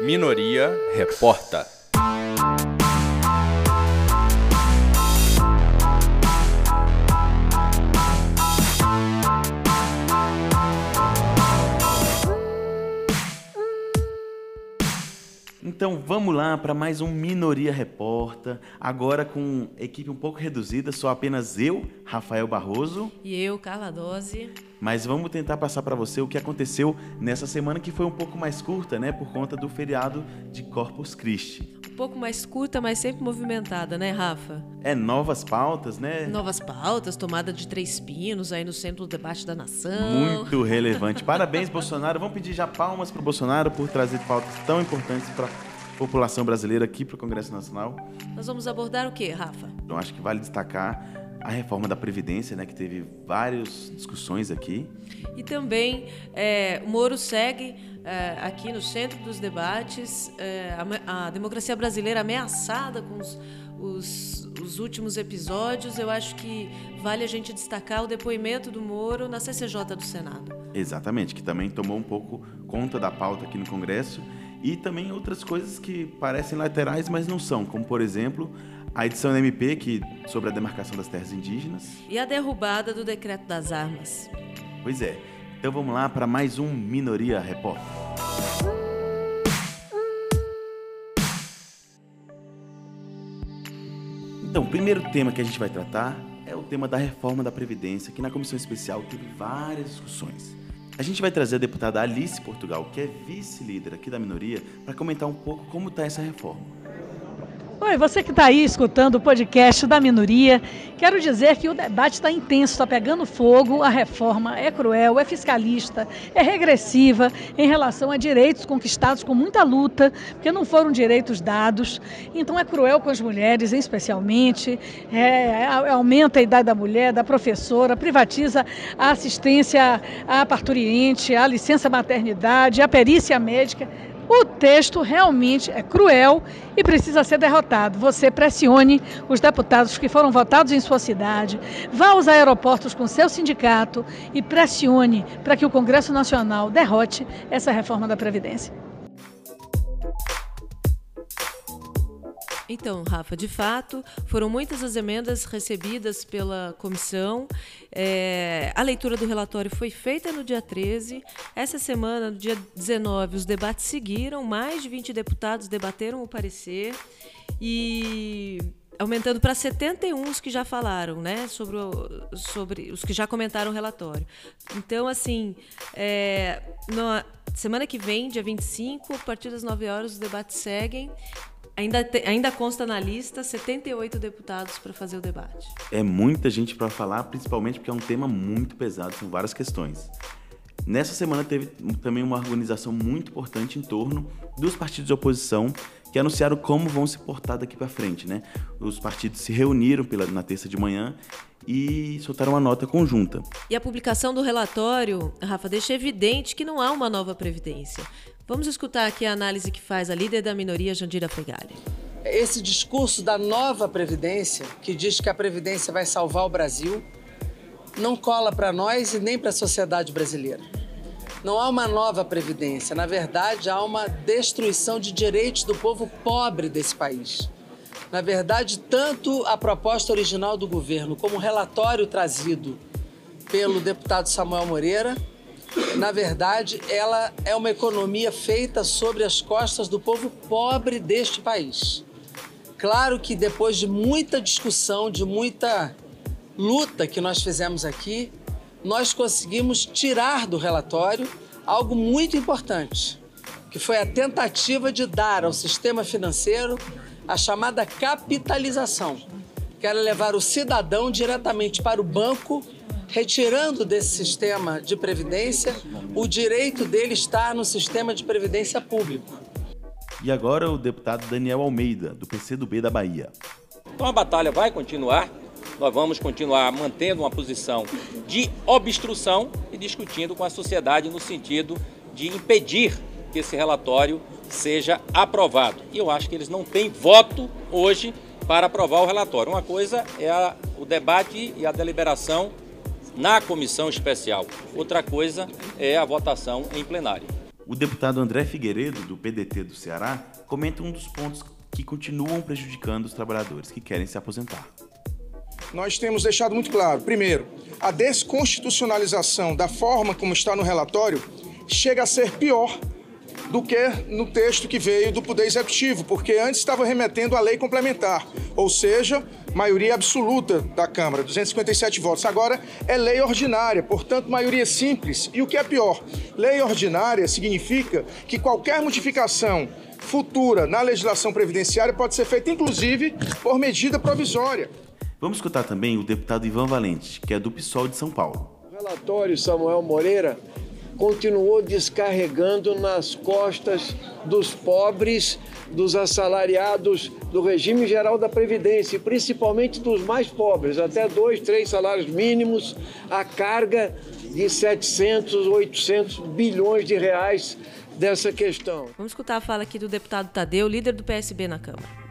Minoria Reporta. Então vamos lá para mais um Minoria Reporta, agora com equipe um pouco reduzida, só apenas eu, Rafael Barroso. E eu, Carla Dose. Mas vamos tentar passar para você o que aconteceu nessa semana que foi um pouco mais curta, né, por conta do feriado de Corpus Christi. Um pouco mais curta, mas sempre movimentada, né, Rafa? É, novas pautas, né? Novas pautas, tomada de três pinos aí no centro do debate da nação. Muito relevante. Parabéns, Bolsonaro. Vamos pedir já palmas para o Bolsonaro por trazer pautas tão importantes para população brasileira aqui para o Congresso Nacional. Nós vamos abordar o que, Rafa? Eu acho que vale destacar a reforma da Previdência, né, que teve várias discussões aqui. E também é, o Moro segue é, aqui no centro dos debates, é, a, a, democracia brasileira ameaçada com os, os, os, últimos episódios. Eu acho que vale a gente destacar o depoimento do Moro na CCJ do Senado. Exatamente, que também tomou um pouco conta da pauta aqui no Congresso e também outras coisas que parecem laterais, mas não são, como por exemplo a edição da MP que sobre a demarcação das terras indígenas e a derrubada do decreto das armas. Pois é. Então vamos lá para mais um Minoria Repórter. Então, o primeiro tema que a gente vai tratar é o tema da reforma da Previdência, que na comissão especial teve várias discussões. A gente vai trazer a deputada Alice Portugal, que é vice-líder aqui da minoria, para comentar um pouco como está essa reforma. Oi, você que está aí escutando o podcast da minoria, quero dizer que o debate está intenso, está pegando fogo, a reforma é cruel, é fiscalista, é regressiva em relação a direitos conquistados com muita luta, porque não foram direitos dados. Então é cruel com as mulheres, especialmente, é, aumenta a idade da mulher, da professora, privatiza a assistência à parturiente, a licença maternidade, a perícia médica. O texto realmente é cruel e precisa ser derrotado. Você pressione os deputados que foram votados em sua cidade, vá aos aeroportos com seu sindicato e pressione para que o Congresso Nacional derrote essa reforma da Previdência. Então, Rafa, de fato, foram muitas as emendas recebidas pela comissão. É, a leitura do relatório foi feita no dia 13. Essa semana, no dia 19, os debates seguiram. Mais de 20 deputados debateram o parecer. E aumentando para 71 os que já falaram, né, sobre, o, sobre os que já comentaram o relatório. Então, assim, é, na semana que vem, dia 25, a partir das 9 horas, os debates seguem. Ainda, te, ainda consta na lista 78 deputados para fazer o debate. É muita gente para falar, principalmente porque é um tema muito pesado, são várias questões. Nessa semana teve também uma organização muito importante em torno dos partidos de oposição que anunciaram como vão se portar daqui para frente, né? Os partidos se reuniram pela, na terça de manhã e soltaram uma nota conjunta. E a publicação do relatório, Rafa, deixa evidente que não há uma nova previdência. Vamos escutar aqui a análise que faz a líder da minoria, Jandira Fegali. Esse discurso da nova Previdência, que diz que a Previdência vai salvar o Brasil, não cola para nós e nem para a sociedade brasileira. Não há uma nova Previdência, na verdade, há uma destruição de direitos do povo pobre desse país. Na verdade, tanto a proposta original do governo como o relatório trazido pelo deputado Samuel Moreira na verdade, ela é uma economia feita sobre as costas do povo pobre deste país. Claro que depois de muita discussão, de muita luta que nós fizemos aqui, nós conseguimos tirar do relatório algo muito importante, que foi a tentativa de dar ao sistema financeiro a chamada capitalização, que era levar o cidadão diretamente para o banco retirando desse sistema de previdência o direito dele estar no sistema de previdência público. E agora o deputado Daniel Almeida, do PCdoB da Bahia. Então a batalha vai continuar. Nós vamos continuar mantendo uma posição de obstrução e discutindo com a sociedade no sentido de impedir que esse relatório seja aprovado. E eu acho que eles não têm voto hoje para aprovar o relatório. Uma coisa é a, o debate e a deliberação na comissão especial. Outra coisa é a votação em plenário. o deputado André Figueiredo, do PDT do Ceará, comenta um dos pontos que continuam prejudicando os trabalhadores que querem se aposentar. Nós temos deixado muito claro, primeiro, a desconstitucionalização da forma como está no relatório chega a ser pior do que no texto que veio do Poder Executivo, porque antes estava remetendo à lei complementar, ou seja, maioria absoluta da Câmara, 257 votos. Agora é lei ordinária, portanto, maioria simples. E o que é pior, lei ordinária significa que qualquer modificação futura na legislação previdenciária pode ser feita, inclusive, por medida provisória. Vamos escutar também o deputado Ivan Valente, que é do PSOL de São Paulo. O relatório Samuel Moreira continuou descarregando nas costas dos pobres, dos assalariados do regime geral da Previdência, e principalmente dos mais pobres, até dois, três salários mínimos, a carga de 700, 800 bilhões de reais dessa questão. Vamos escutar a fala aqui do deputado Tadeu, líder do PSB na Câmara.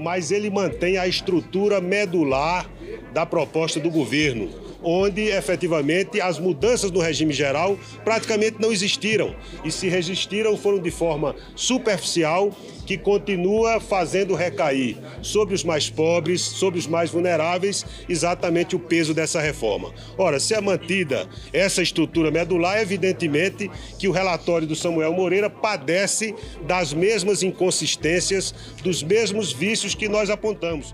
Mas ele mantém a estrutura medular da proposta do governo onde efetivamente as mudanças no regime geral praticamente não existiram. E se resistiram foram de forma superficial, que continua fazendo recair sobre os mais pobres, sobre os mais vulneráveis, exatamente o peso dessa reforma. Ora, se é mantida essa estrutura medular, evidentemente que o relatório do Samuel Moreira padece das mesmas inconsistências, dos mesmos vícios que nós apontamos.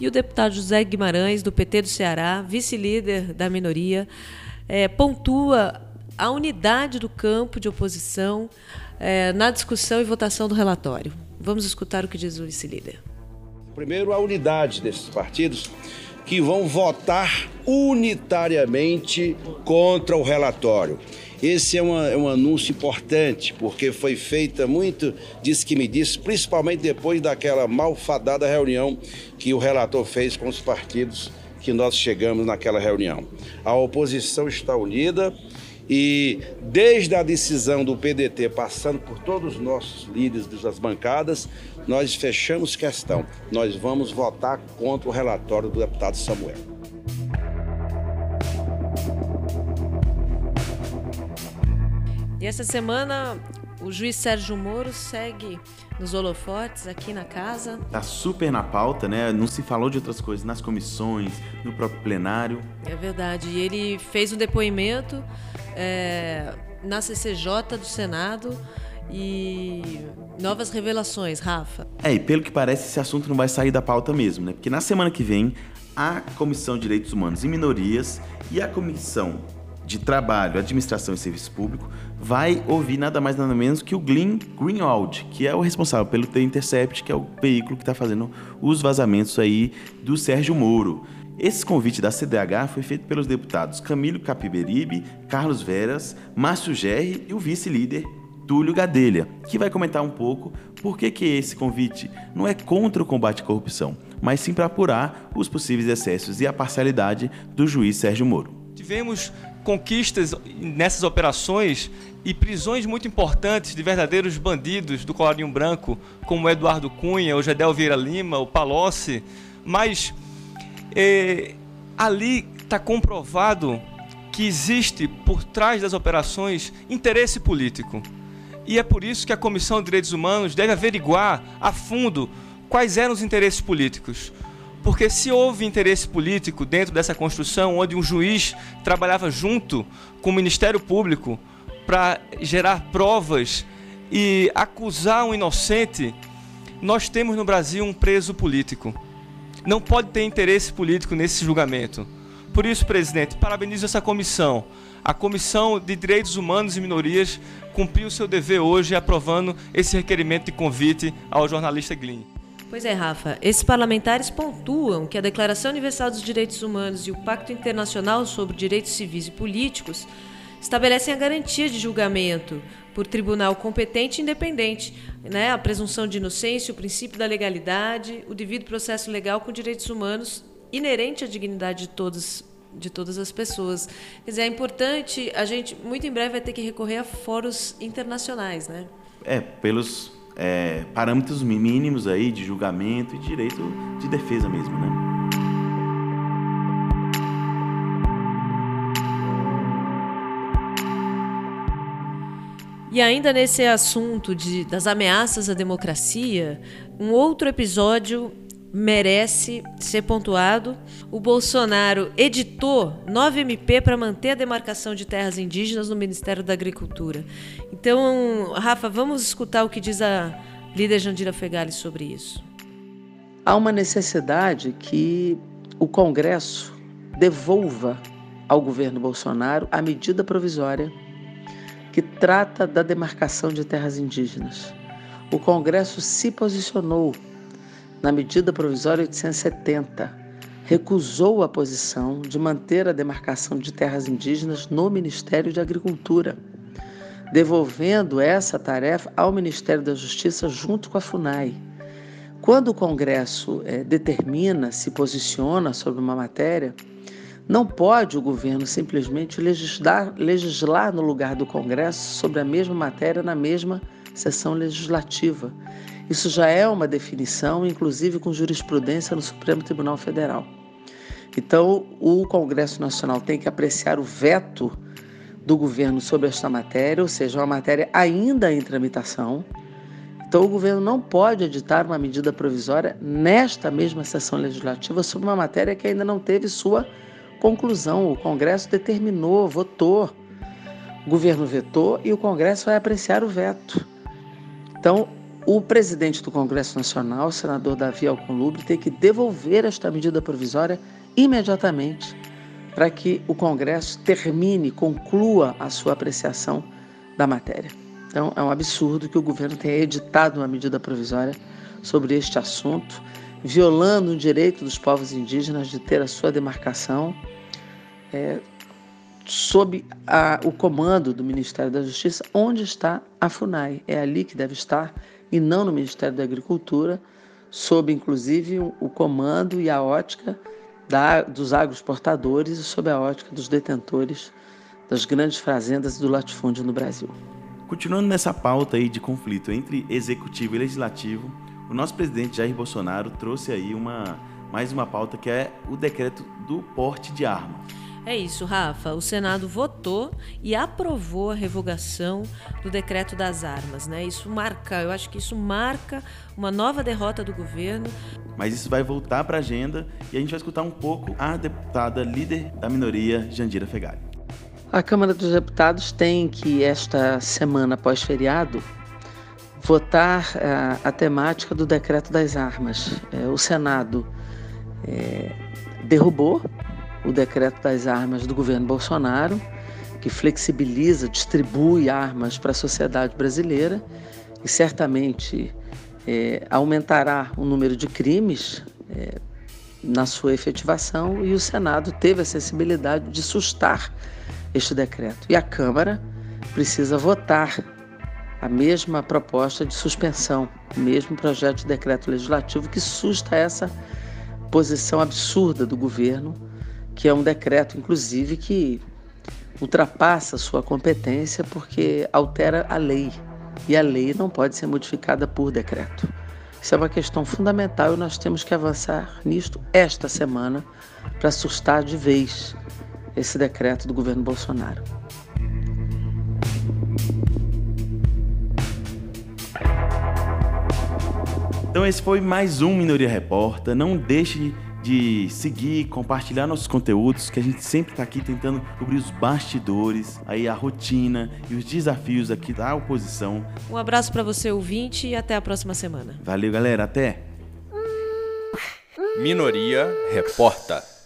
E o deputado José Guimarães, do PT do Ceará, vice-líder da minoria, é, pontua a unidade do campo de oposição é, na discussão e votação do relatório. Vamos escutar o que diz o vice-líder. Primeiro, a unidade desses partidos que vão votar unitariamente contra o relatório. Esse é, uma, é, um anúncio importante, porque foi feita muito, disse que me disse, principalmente depois daquela malfadada reunião que o relator fez com os partidos que nós chegamos naquela reunião. A oposição está unida e desde a decisão do PDT, passando por todos os nossos líderes das bancadas, nós fechamos questão. Nós vamos votar contra o relatório do deputado Samuel. E essa semana o juiz Sérgio Moro segue nos holofotes aqui na casa. Tá super na pauta, né? Não se falou de outras coisas nas comissões, no próprio plenário. É verdade. E ele fez um depoimento é, na CCJ do Senado e novas revelações, Rafa. É, e pelo que parece, esse assunto não vai sair da pauta mesmo, né? Porque na semana que vem, a Comissão de Direitos Humanos e Minorias e a Comissão de Trabalho, Administração e Serviço Público vai ouvir nada mais nada menos que o Glenn Greenwald, que é o responsável pelo The Intercept, que é o veículo que está fazendo os vazamentos aí do Sérgio Moro. Esse convite da CDH foi feito pelos deputados Camilo Capiberibe, Carlos Veras, Márcio Gerri e o vice-líder Túlio Gadelha, que vai comentar um pouco por que, que esse convite não é contra o combate à corrupção, mas sim para apurar os possíveis excessos e a parcialidade do juiz Sérgio Moro. Tivemos conquistas nessas operações e prisões muito importantes de verdadeiros bandidos do colarinho branco, como Eduardo Cunha, o Gedel Vieira Lima, o Palocci, mas é, ali está comprovado que existe por trás das operações interesse político. E é por isso que a Comissão de Direitos Humanos deve averiguar a fundo quais eram os interesses políticos. Porque se houve interesse político dentro dessa construção, onde um juiz trabalhava junto com o Ministério Público para gerar provas e acusar um inocente, nós temos no Brasil um preso político. Não pode ter interesse político nesse julgamento. Por isso, presidente, parabenizo essa comissão. A Comissão de Direitos Humanos e Minorias cumpriu seu dever hoje aprovando esse requerimento de convite ao jornalista Glyn. Pois é, Rafa. Esses parlamentares pontuam que a Declaração Universal dos Direitos Humanos e o Pacto Internacional sobre Direitos Civis e Políticos estabelecem a garantia de julgamento por tribunal competente e independente, né? a presunção de inocência, o princípio da legalidade, o devido processo legal com direitos humanos inerente à dignidade de todos de todas as pessoas. Quer dizer, é importante, a gente muito em breve vai ter que recorrer a fóruns internacionais, né? É, pelos é, parâmetros mínimos aí de julgamento e direito de defesa mesmo, né? E ainda nesse assunto de, das ameaças à democracia, um outro episódio merece ser pontuado. O Bolsonaro editou 9 MP para manter a demarcação de terras indígenas no Ministério da Agricultura. Então, Rafa, vamos escutar o que diz a líder Jandira Fegali sobre isso. Há uma necessidade que o Congresso devolva ao governo Bolsonaro a medida provisória que trata da demarcação de terras indígenas. O Congresso se posicionou na medida provisória 870, recusou a posição de manter a demarcação de terras indígenas no Ministério de Agricultura, devolvendo essa tarefa ao Ministério da Justiça junto com a FUNAI. Quando o Congresso é, determina, se posiciona sobre uma matéria, não pode o governo simplesmente legislar, legislar no lugar do Congresso sobre a mesma matéria na mesma sessão legislativa. Isso já é uma definição, inclusive com jurisprudência no Supremo Tribunal Federal. Então, o Congresso Nacional tem que apreciar o veto do governo sobre esta matéria, ou seja, uma matéria ainda em tramitação. Então, o governo não pode editar uma medida provisória nesta mesma sessão legislativa sobre uma matéria que ainda não teve sua conclusão. O Congresso determinou, votou, o governo vetou e o Congresso vai apreciar o veto. Então, o presidente do Congresso Nacional, senador Davi Alcolumbre, tem que devolver esta medida provisória imediatamente para que o Congresso termine, conclua a sua apreciação da matéria. Então, é um absurdo que o governo tenha editado uma medida provisória sobre este assunto, violando o direito dos povos indígenas de ter a sua demarcação é, sob a, o comando do Ministério da Justiça, onde está a FUNAI. É ali que deve estar e não no Ministério da Agricultura, sob inclusive o comando e a ótica da, dos agroexportadores e sob a ótica dos detentores das grandes fazendas e do latifúndio no Brasil. Continuando nessa pauta aí de conflito entre executivo e legislativo, o nosso presidente Jair Bolsonaro trouxe aí uma mais uma pauta que é o decreto do porte de arma. É isso, Rafa. O Senado votou e aprovou a revogação do decreto das armas, né? Isso marca, eu acho que isso marca uma nova derrota do governo. Mas isso vai voltar para a agenda e a gente vai escutar um pouco a deputada líder da minoria, Jandira Fegali. A Câmara dos Deputados tem que, esta semana pós-feriado, votar a, eh, a, temática do decreto das armas. É, o Senado é, derrubou o decreto das armas do governo Bolsonaro, que flexibiliza, distribui armas para a sociedade brasileira e certamente é, aumentará o número de crimes é, na sua efetivação e o Senado teve a sensibilidade de sustar este decreto. E a Câmara precisa votar a mesma proposta de suspensão, o mesmo projeto de decreto legislativo que susta essa posição absurda do governo que é um decreto, inclusive, que ultrapassa sua competência porque altera a lei. E a lei não pode ser modificada por decreto. Isso é uma questão fundamental e nós temos que avançar nisto esta semana para assustar de vez esse decreto do governo Bolsonaro. Então esse foi mais um Minoria Repórter. Não deixe de seguir, compartilhar nossos conteúdos, que a gente sempre está aqui tentando cobrir os bastidores, aí a rotina e os desafios aqui da oposição. Um abraço para você, ouvinte, e até a próxima semana. Valeu, galera. Até. Minoria Reporta.